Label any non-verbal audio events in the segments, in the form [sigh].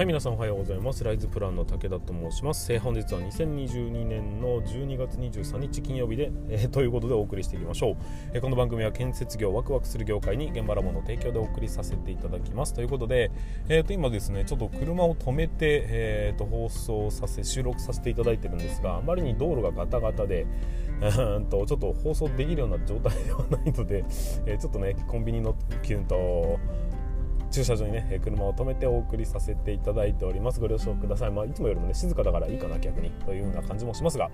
はい皆さんおはようございます。ライズプランの武田と申します、えー、本日は2022年の12月23日金曜日で、えー、ということでお送りしていきましょう、えー、この番組は建設業ワクワクする業界に現場ラボの提供でお送りさせていただきます。ということで、えー、と今ですねちょっと車を止めて、えー、と放送させ収録させていただいてるんですがあまりに道路がガタガタでうんとちょっと放送できるような状態ではないので、えちょっとねコンビニのキュンと駐車場にね車を止めてお送りさせていただいております。ご了承ください、まあ、いつもよりもね静かだからいいかな逆にというような感じもしますが。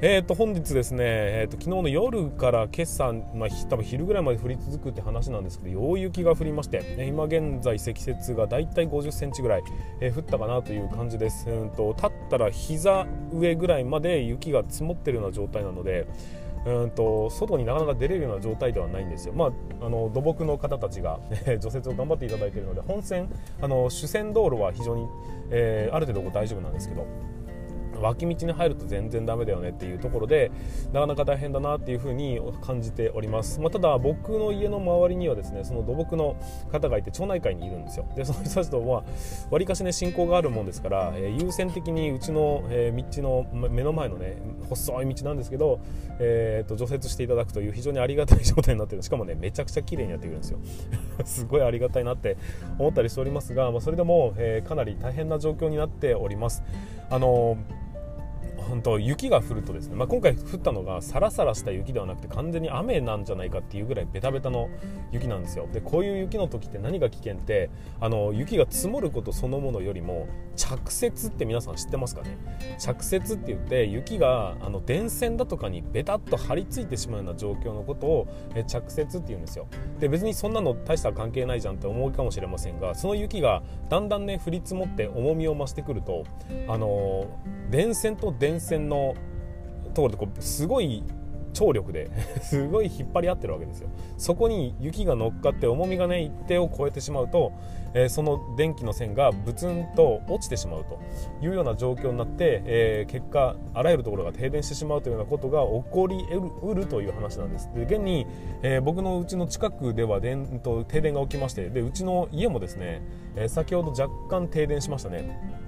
えー、と本日ですね、えー、と昨日の夜から今朝、まあ、多分昼ぐらいまで降り続くって話なんですけど大雪が降りまして、今現在積雪がだいたい50センチぐらい、えー、降ったかなという感じです、うんと立ったら膝上ぐらいまで雪が積もってるような状態なのでうんと外になかなか出れるような状態ではないんですよ、まあ、あの土木の方たちが、[laughs] 除雪を頑張っていただいているので本線あの主線道路は非常に、えー、ある程度大丈夫なんですけど。脇道に入ると全然ダメだよねっていうところでなかなか大変だなっていうふうに感じております、まあ、ただ僕の家の周りにはですねその土木の方がいて町内会にいるんですよ。でその人たちとはわりかしね信仰があるもんですから、えー、優先的にうちの、えー、道の目の前のね細い道なんですけど、えーと、除雪していただくという非常にありがたい状態になってる。しかもねめちゃくちゃ綺麗になってくるんですよ。[laughs] すごいありがたいなって思ったりしておりますが、まあ、それでも、えー、かなり大変な状況になっております。あのー本当雪が降るとですね、まあ、今回降ったのがサラサラした雪ではなくて完全に雨なんじゃないかっていうぐらいベタベタの雪なんですよ。でこういう雪の時って何が危険ってあの雪が積もることそのものよりも着雪って皆さん知ってますかね？着雪って言って雪があの電線だとかにベタっと張り付いてしまうような状況のことをえ着雪って言うんですよ。で別にそんなの大した関係ないじゃんって思うかもしれませんがその雪がだんだんね降り積もって重みを増してくるとあの電線と電線線のところでこうすごい張力で [laughs] すごい引っ張り合ってるわけですよ。そこに雪が乗っかって重みがね一定を超えてしまうと、えー、その電気の線がブツンと落ちてしまうというような状況になって、えー、結果あらゆるところが停電してしまうというようなことが起こりうるという話なんです。で現に、えー、僕のうちの近くでは電と停電が起きましてでうちの家もですね、え先ほど若干停電しましたね。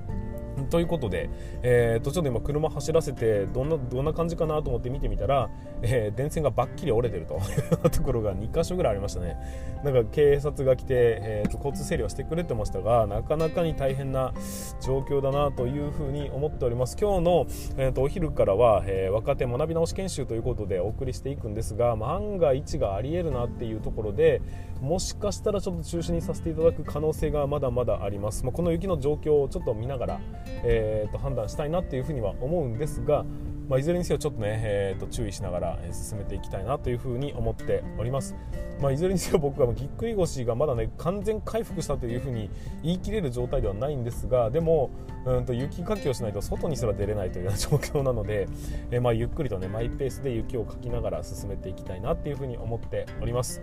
ということで、えー、とちょっと今車走らせてどんなどんな感じかなと思って見てみたら、えー、電線がばっきり折れてると。い [laughs] うところが2箇所ぐらいありましたね。なんか警察が来て、えー、と交通整理をしてくれてましたがなかなかに大変な状況だなというふうに思っております。今日の、えー、とお昼からは、えー、若手学び直し研修ということでお送りしていくんですが万が一がありえるなっていうところでもしかしたらちょっと中止にさせていただく可能性がまだまだあります、まあ、この雪の状況をちょっと見ながらえー、と判断したいなっていうふうには思うんですが、まあ、いずれにせよちょっとね、えー、と注意しながら進めていきたいなというふうに思っております、まあ、いずれにせよ僕はぎっくり腰がまだね完全回復したというふうに言い切れる状態ではないんですがでもうんと雪かきをしないと外にすら出れないというような状況なので、えー、まあゆっくりとねマイペースで雪をかきながら進めていきたいなっていうふうに思っております。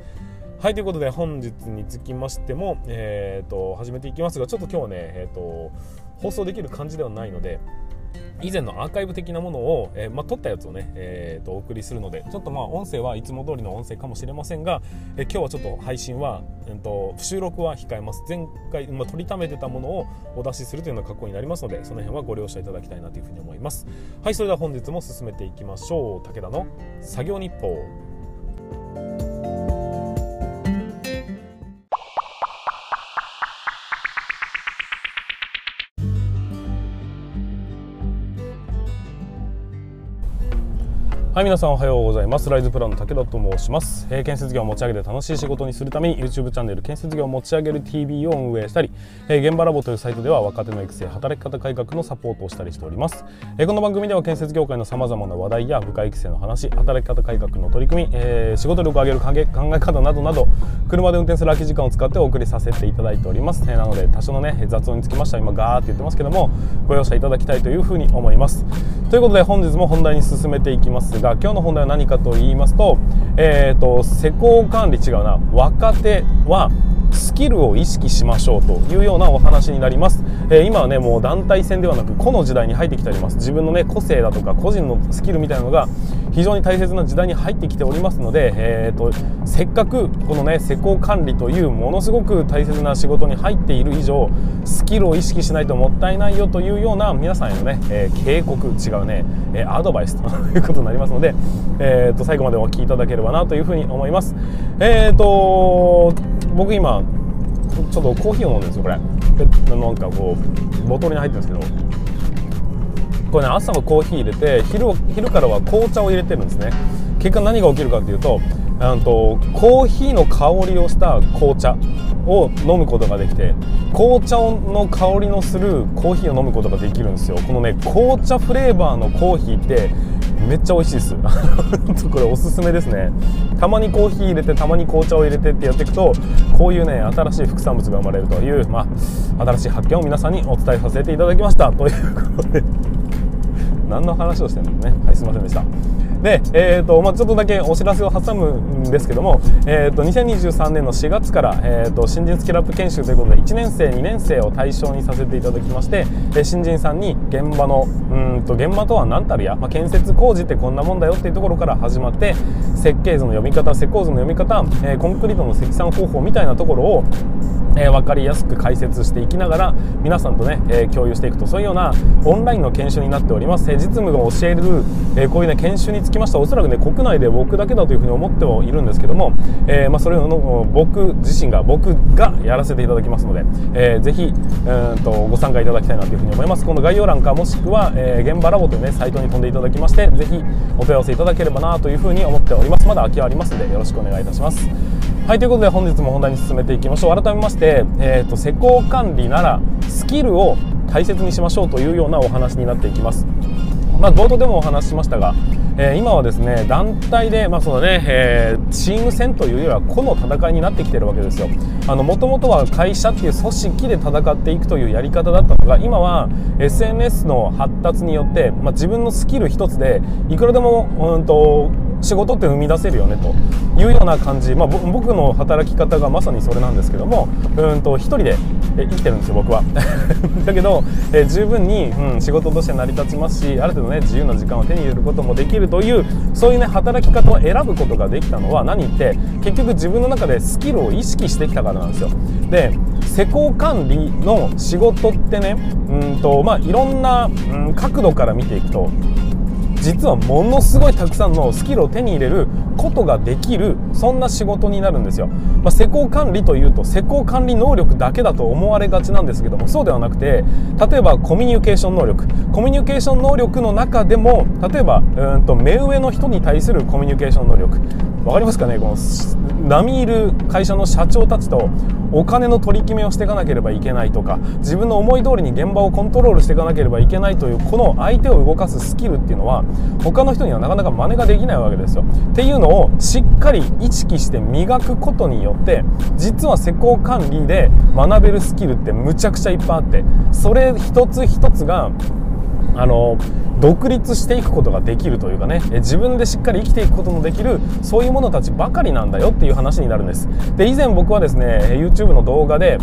はいということで本日につきましても、えーと、始めていきますがちょっと今日はね、えーと放送できる感じではないので以前のアーカイブ的なものを、えー、まあ、撮ったやつをね、えー、とお送りするのでちょっとまあ音声はいつも通りの音声かもしれませんが、えー、今日はちょっと配信は、えー、と収録は控えます。前回、まあ、撮りためてたものをお出しするというような格好になりますのでその辺はご了承いただきたいなというふうに思います。はいそれでは本日も進めていきましょう。武田の作業日報。はい皆さんおはようございます。ライズプランの武田と申します、えー、建設業を持ち上げて楽しい仕事にするために YouTube チャンネル建設業を持ち上げる TV を運営したり、えー、現場ラボというサイトでは若手の育成働き方改革のサポートをしたりしております、えー、この番組では建設業界のさまざまな話題や部下育成の話働き方改革の取り組み、え、仕事力を上げる考え方などなど車で運転する空き時間を使ってお送りさせていただいております、え、なので多少のね雑音につきましては今ガーって言ってますけどもご容赦いただきたいというふうに思います。ということで本日も本題に進めていきますが今日の本題は何かと言いますと,、えーと、施工管理違うな若手はスキルを意識しましょうというようなお話になります、えー、今はねもう団体戦ではなく個の時代に入ってきております。自分のね個性だとか個人のスキルみたいなのが非常に大切な時代に入ってきておりますので、えーと、せっかくこのね施工管理というものすごく大切な仕事に入っている以上スキルを意識しないともったいないよというような皆さんへのね、えー、警告違うね、え、アドバイスということになりますので、えーと、最後までお聞きいただければなというふうに思います。え、ー、と僕今ちょっとコーヒーを飲んでるんですよこれ。なんかこうボトルに入ってるんですけど。これね朝のコーヒー入れて昼昼からは紅茶を入れてるんですね。結果何が起きるかっていうとあとコーヒーの香りをした紅茶を飲むことができて紅茶の香りのするコーヒーを飲むことができるんですよ。このね紅茶フレーバーのコーヒーってめっちゃ美味しいです。[laughs] これおすすめですね。たまにコーヒー入れてたまに紅茶を入れてってやっていくとこういうね新しい副産物が生まれるという、まあ、新しい発見を皆さんにお伝えさせていただきました。ということで。[laughs] 何の話をしてんのね。はいすいませんでした。で、えーとまあ、ちょっとだけお知らせを挟むんですけども、えーと、2023年の4月から、えーと、新人スキルアップ研修ということで1年生2年生を対象にさせていただきまして、え新人さんに現場のうんと現場とは何たるや、まあ、建設工事ってこんなもんだよっていうところから始まって設計図の読み方施工図の読み方、えー、コンクリートの積算方法みたいなところをえー、分かりやすく解説していきながら皆さんとね、えー、共有していくとそういうようなオンラインの研修になっております、えー、実務が教える、えこういうね研修につきましてはおそらくね国内で僕だけだというふうに思ってはいるんですけども、えまあ、それを僕自身が僕がやらせていただきますので、えー、ぜひうんとご参加いただきたいなというふうに思います。この概要欄かもしくは、え現場ラボというねサイトに飛んでいただきましてぜひお問い合わせいただければなというふうに思っております。まだ空きはありますのでよろしくお願いいたします。はいということで本日も本題に進めていきましょう。改めまして、えーと、施工管理ならスキルを大切にしましょうというようなお話になっていきます。まあ、冒頭でもお話ししましたが、えー、今はですね団体で、まあそのねえー、チーム戦というよりは個の戦いになってきてるわけですよ。もともとは会社っていう組織で戦っていくというやり方だったのが今は SNS の発達によって、まあ、自分のスキル一つでいくらでも、うんと仕事って生み出せるよねと。いうような感じ、まあ、僕の働き方がまさにそれなんですけどもうんと1人で生きてるんですよ僕は。[laughs] だけど、え十分に、うん、仕事として成り立ちますしある程度ね自由な時間を手に入れることもできるというそういうね働き方を選ぶことができたのは何って結局自分の中でスキルを意識してきたからなんですよ。で施工管理の仕事ってねうんとまあいろんな、うん、角度から見ていくと実はものすごいたくさんのスキルを手に入れることができるそんな仕事になるんですよ、まあ、施工管理というと施工管理能力だけだと思われがちなんですけどもそうではなくて例えばコミュニケーション能力。コミュニケーション能力の中でも例えばうんと目上の人に対するコミュニケーション能力。分かりますかねこの並みいる会社の社長たちとお金の取り決めをしていかなければいけないとか自分の思い通りに現場をコントロールしていかなければいけないというこの相手を動かすスキルっていうのは他の人にはなかなか真似ができないわけですよ。っていうのをしっかり意識して磨くことによって実は施工管理で学べるスキルってむちゃくちゃいっぱいあってそれ一つ一つがあの独立していくことができるというかね自分でしっかり生きていくことのできるそういうものたちばかりなんだよっていう話になるんです。で以前僕はですね YouTube の動画で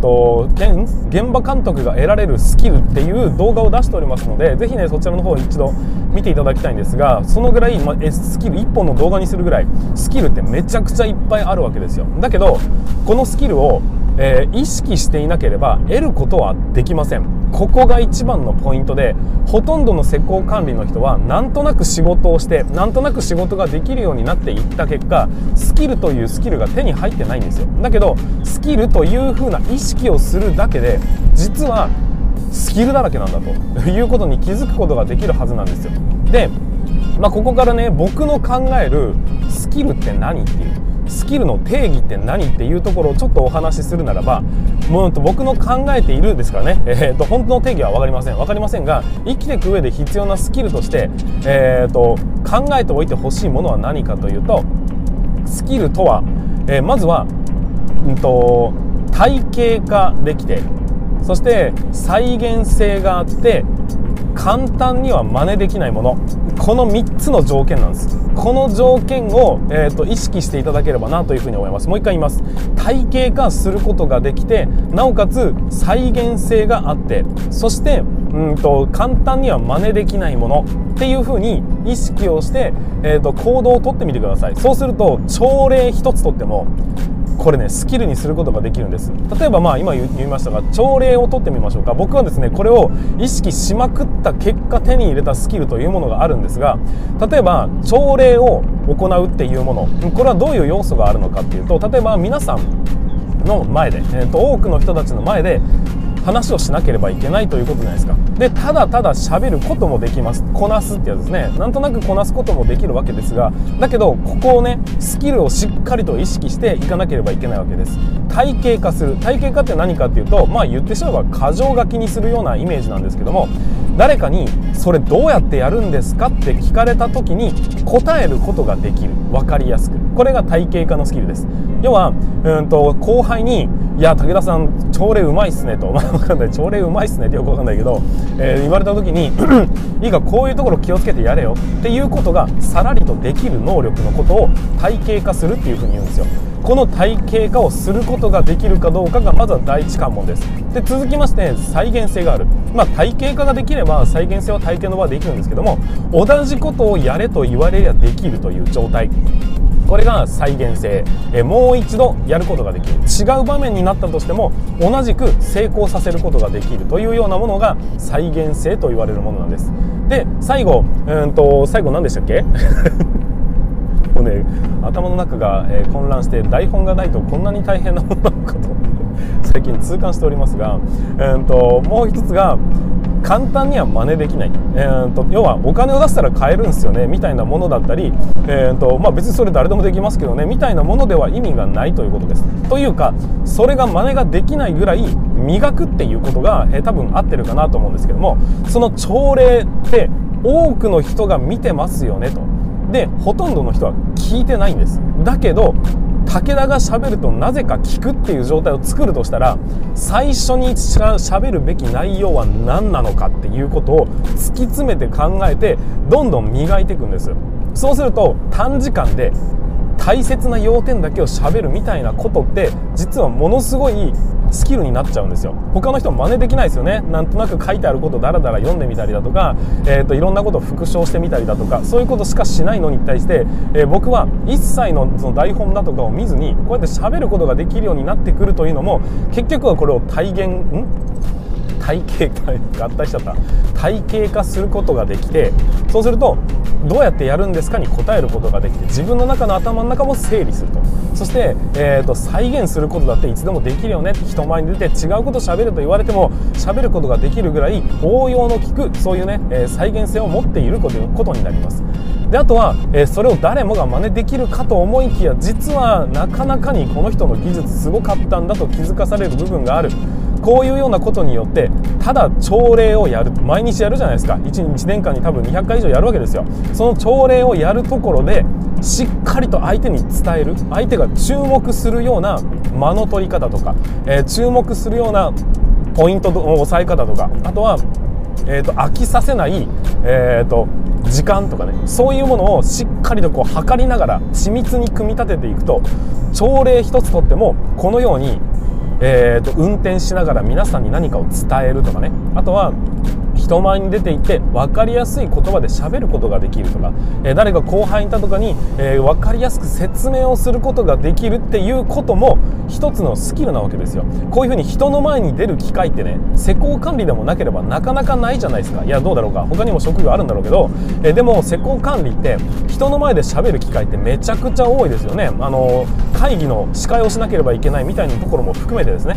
と現場監督が得られるスキルっていう動画を出しておりますのでぜひねそちらの方一度見ていただきたいんですがそのぐらい、まスキル1本の動画にするぐらいスキルってめちゃくちゃいっぱいあるわけですよ。だけどこのスキルをえー、意識していなければ得ることはできません。ここが一番のポイントでほとんどの施工管理の人はなんとなく仕事をしてなんとなく仕事ができるようになっていった結果スキルというスキルが手に入ってないんですよ。だけどスキルという風な意識をするだけで実はスキルだらけなんだということに気づくことができるはずなんですよ。で、まあ、ここからね僕の考えるスキルって何っていう。スキルの定義って何っていうところをちょっとお話しするならばもう僕の考えているですからね、[laughs] えーと、本当の定義は分かりません。分かりませんが生きていく上で必要なスキルとして、えーと、考えておいてほしいものは何かというとスキルとは、えー、まずは、うんと、体系化できてそして再現性があって簡単には真似できないもの。この3つの条件なんです。この条件を、えーと、意識していただければなというふうに思います。もう一回言います。体系化することができてなおかつ再現性があってそしてうんと簡単には真似できないもの。っていうふうに意識をして、えーと行動をとってみてください。そうすると朝礼一つとってもこれねスキルにすることができるんです。例えばまあ今言いましたが朝礼をとってみましょうか。僕はですねこれを意識しまくった結果手に入れたスキルというものがあるんですが例えば朝礼を行うっていうもの。これはどういう要素があるのかっていうと例えば皆さんの前で、えー、と多くの人たちの前で話をしなければいけないということじゃないですか。でただただ喋ることもできます。こなすってやつですね。なんとなくこなすこともできるわけですがだけどここをねスキルをしっかりと意識していかなければいけないわけです。体系化する。体系化って何かっていうとまあ言ってしまえば箇条書きにするようなイメージなんですけども誰かにそれどうやってやるんですかって聞かれた時に答えることができる。分かりやすく。これが体系化のスキルです。要はうんと後輩に「いや武田さん朝礼うまいっすね」と「[laughs] まあ、分かんない。朝礼うまいっすね」ってよく分かんないけど、えー、言われた時に「[clears throat] いいかこういうところ気をつけてやれよ」っていうことがさらりとできる能力のことを体系化するっていうふうに言うんですよ。この体系化をすることができるかどうかがまずは第一関門です。で続きまして再現性がある、まあ、体系化ができれば再現性は体験の場できるんですけども同じことをやれと言われりゃできるという状態。これが再現性。えもう一度やることができる。違う場面になったとしても同じく成功させることができるというようなものが再現性と言われるものなんです。で最後うんと最後何でしたっけ？もうね頭の中が、え、混乱して台本がないとこんなに大変なものなのかと最近痛感しておりますが、えーと、もう一つが簡単には真似できない、えーと、要はお金を出したら買えるんですよねみたいなものだったり、えーとまあ、別にそれ誰でもできますけどねみたいなものでは意味がないということです。というかそれが真似ができないぐらい磨くっていうことが、えー、多分合ってるかなと思うんですけどもその朝礼って多くの人が見てますよねと。でほとんどの人は聞いてないんです。だけど武田がしゃべるとなぜか聞くっていう状態を作るとしたら最初にしゃべるべき内容は何なのかっていうことを突き詰めて考えてどんどん磨いていくんです。そうすると短時間で大切な要点だけをしゃべるみたいなことって実はものすごいスキルになっちゃうんですよ。他の人も真似できないですよね。なんとなく書いてあることをダラダラ読んでみたりだとか、えーと、いろんなことを復唱してみたりだとかそういうことしかしないのに対して、えー、僕は一切のその台本だとかを見ずにこうやって喋ることができるようになってくるというのも結局はこれを体現ん？体系化合体しちゃった。体系化することができてそうするとどうやってやるんですかに答えることができて自分の中の頭の中も整理すると。そして、えーと、再現することだっていつでもできるよねって人前に出て違うこと喋ると言われても喋ることができるぐらい応用の利くそういうね、えー、再現性を持っていることになります。であとは、えー、それを誰もが真似できるかと思いきや実はなかなかにこの人の技術すごかったんだと気づかされる部分がある。こういうようなことによってただ朝礼をやる毎日やるじゃないですか。1, 1年間に多分200回以上やるわけですよ。その朝礼をやるところでしっかりと相手に伝える。相手が注目するような間の取り方とか、えー、注目するようなポイントの押さえ方とかあとは、えーと、飽きさせない、えーと時間とかね。そういうものをしっかりとこう測りながら緻密に組み立てていくと朝礼一つとってもこのようにえーと、運転しながら皆さんに何かを伝えるとかね。あとは人前に出ていって分かりやすい言葉で喋ることができるとか、えー、誰か後輩にいたとかに、えー、分かりやすく説明をすることができるっていうことも一つのスキルなわけですよ。こういうふうに人の前に出る機会ってね施工管理でもなければなかなかないじゃないですか。いやどうだろうか。他にも職業あるんだろうけど、えー、でも施工管理って人の前で喋る機会ってめちゃくちゃ多いですよね。あの会議の司会をしなければいけないみたいなところも含めてですね。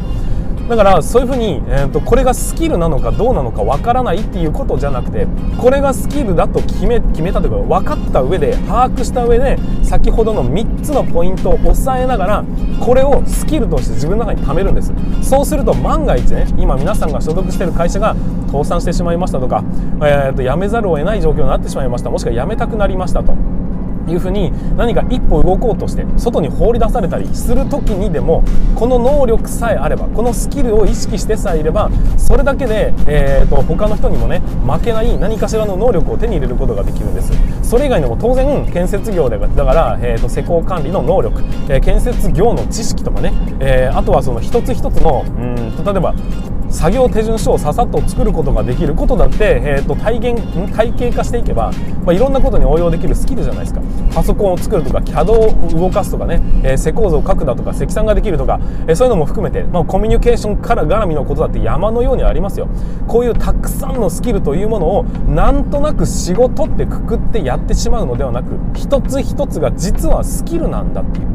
だからそういうふうに、えーと、これがスキルなのかどうなのかわからないっていうことじゃなくてこれがスキルだと決め決めたというか分かった上で把握した上で先ほどの3つのポイントを押さえながらこれをスキルとして自分の中に貯めるんです。そうすると万が一ね今皆さんが所属している会社が倒産してしまいましたとか、えーと、辞めざるを得ない状況になってしまいました。もしくは辞めたくなりましたと。いうふうに何か一歩動こうとして外に放り出されたりする時にでもこの能力さえあればこのスキルを意識してさえいればそれだけで、えーと、他の人にもね負けない何かしらの能力を手に入れることができるんです。それ以外にも当然建設業でだから、えーと、施工管理の能力、えー、建設業の知識とかね、えー、あとはその一つ一つのうん例えば作業手順書をささっと作ることができることだって、えーと、体現体系化していけば、まあ、いろんなことに応用できるスキルじゃないですか。パソコンを作るとか CAD を動かすとかね、えー、施工図を書くだとか積算ができるとか、えー、そういうのも含めて、まあ、コミュニケーションから絡みのことだって山のようにありますよ。こういうたくさんのスキルというものをなんとなく仕事ってくくってやってしまうのではなく一つ一つが実はスキルなんだっていう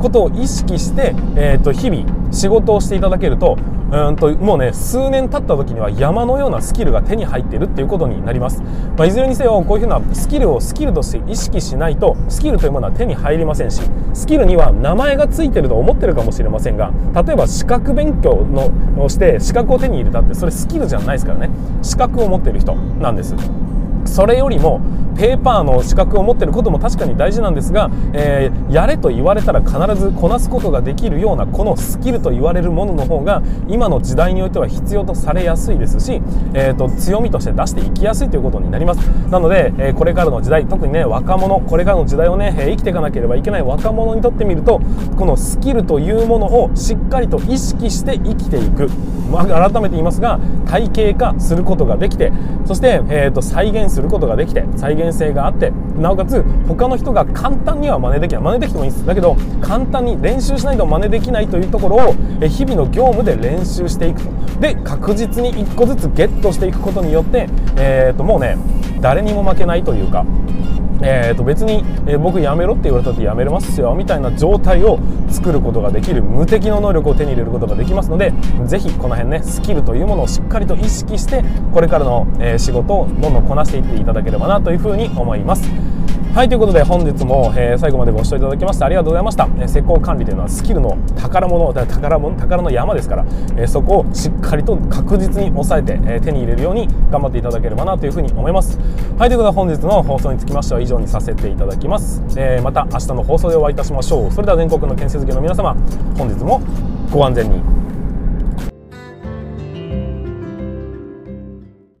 ことを意識して、えー、と日々仕事をしていただけるとうんともうね数年経った時には山のようなスキルが手に入っているっていうことになります、まあ、いずれにせよこういうふうなスキルをスキルとして意識しないとスキルというものは手に入りませんしスキルには名前が付いてると思ってるかもしれませんが例えば資格勉強のをして資格を手に入れたってそれスキルじゃないですからね。資格を持ってる人なんです。それよりもペーパーの資格を持ってることも確かに大事なんですが、えー、やれと言われたら必ずこなすことができるようなこのスキルと言われるものの方が今の時代においては必要とされやすいですし、えーと、強みとして出していきやすいということになります。なので、えー、これからの時代特にね若者これからの時代をね、え、生きていかなければいけない若者にとってみるとこのスキルというものをしっかりと意識して生きていく、まあ、改めて言いますが体系化することができてそして、えーと再することができて再現性があってなおかつ他の人が簡単には真似できない。真似できてもいいんです。だけど簡単に練習しないと真似できないというところを日々の業務で練習していくと。で確実に1個ずつゲットしていくことによって、えー、ともうね誰にも負けないというかえー、と別に、えー、僕やめろって言われたってやめれますよみたいな状態を作ることができる無敵の能力を手に入れることができますのでぜひこの辺ねスキルというものをしっかりと意識してこれからの、えー、仕事をどんどんこなしていっていただければなというふうに思います。はいということで本日も、えー、最後までご視聴いただきましてありがとうございました、えー、施工管理というのはスキルの宝物宝物宝の山ですから、えー、そこをしっかりと確実に抑えて、え手に入れるように頑張っていただければなというふうに思います。はいということで本日の放送につきましては以上にさせていただきます、えまた明日の放送でお会いいたしましょう。それでは全国の建設業の皆様本日もご安全に。